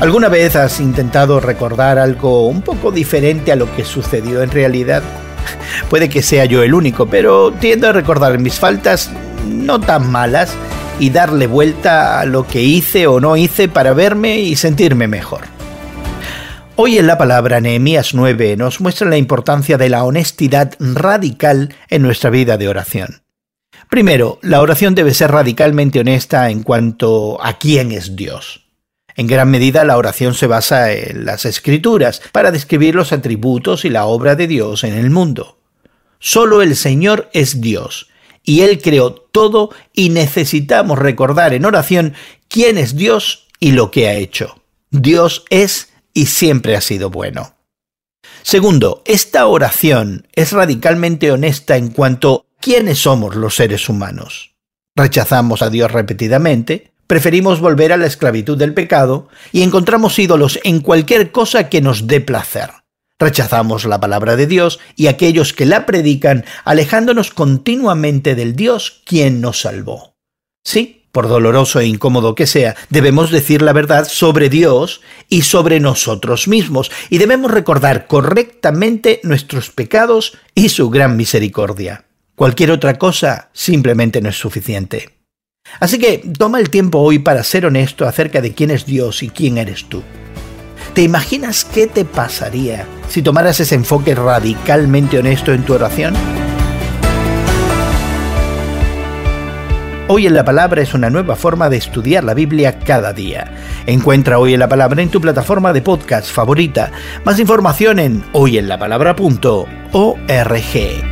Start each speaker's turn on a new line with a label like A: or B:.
A: ¿Alguna vez has intentado recordar algo un poco diferente a lo que sucedió en realidad? Puede que sea yo el único, pero tiendo a recordar mis faltas no tan malas y darle vuelta a lo que hice o no hice para verme y sentirme mejor. Hoy en la palabra Nehemías 9 nos muestra la importancia de la honestidad radical en nuestra vida de oración. Primero, la oración debe ser radicalmente honesta en cuanto a quién es Dios. En gran medida la oración se basa en las escrituras para describir los atributos y la obra de Dios en el mundo. Solo el Señor es Dios, y Él creó todo y necesitamos recordar en oración quién es Dios y lo que ha hecho. Dios es y siempre ha sido bueno. Segundo, esta oración es radicalmente honesta en cuanto a quiénes somos los seres humanos. Rechazamos a Dios repetidamente, preferimos volver a la esclavitud del pecado y encontramos ídolos en cualquier cosa que nos dé placer. Rechazamos la palabra de Dios y aquellos que la predican, alejándonos continuamente del Dios quien nos salvó. Sí, por doloroso e incómodo que sea, debemos decir la verdad sobre Dios y sobre nosotros mismos, y debemos recordar correctamente nuestros pecados y su gran misericordia. Cualquier otra cosa simplemente no es suficiente. Así que toma el tiempo hoy para ser honesto acerca de quién es Dios y quién eres tú. ¿Te imaginas qué te pasaría si tomaras ese enfoque radicalmente honesto en tu oración? Hoy en la Palabra es una nueva forma de estudiar la Biblia cada día. Encuentra Hoy en la Palabra en tu plataforma de podcast favorita. Más información en hoyenlapalabra.org.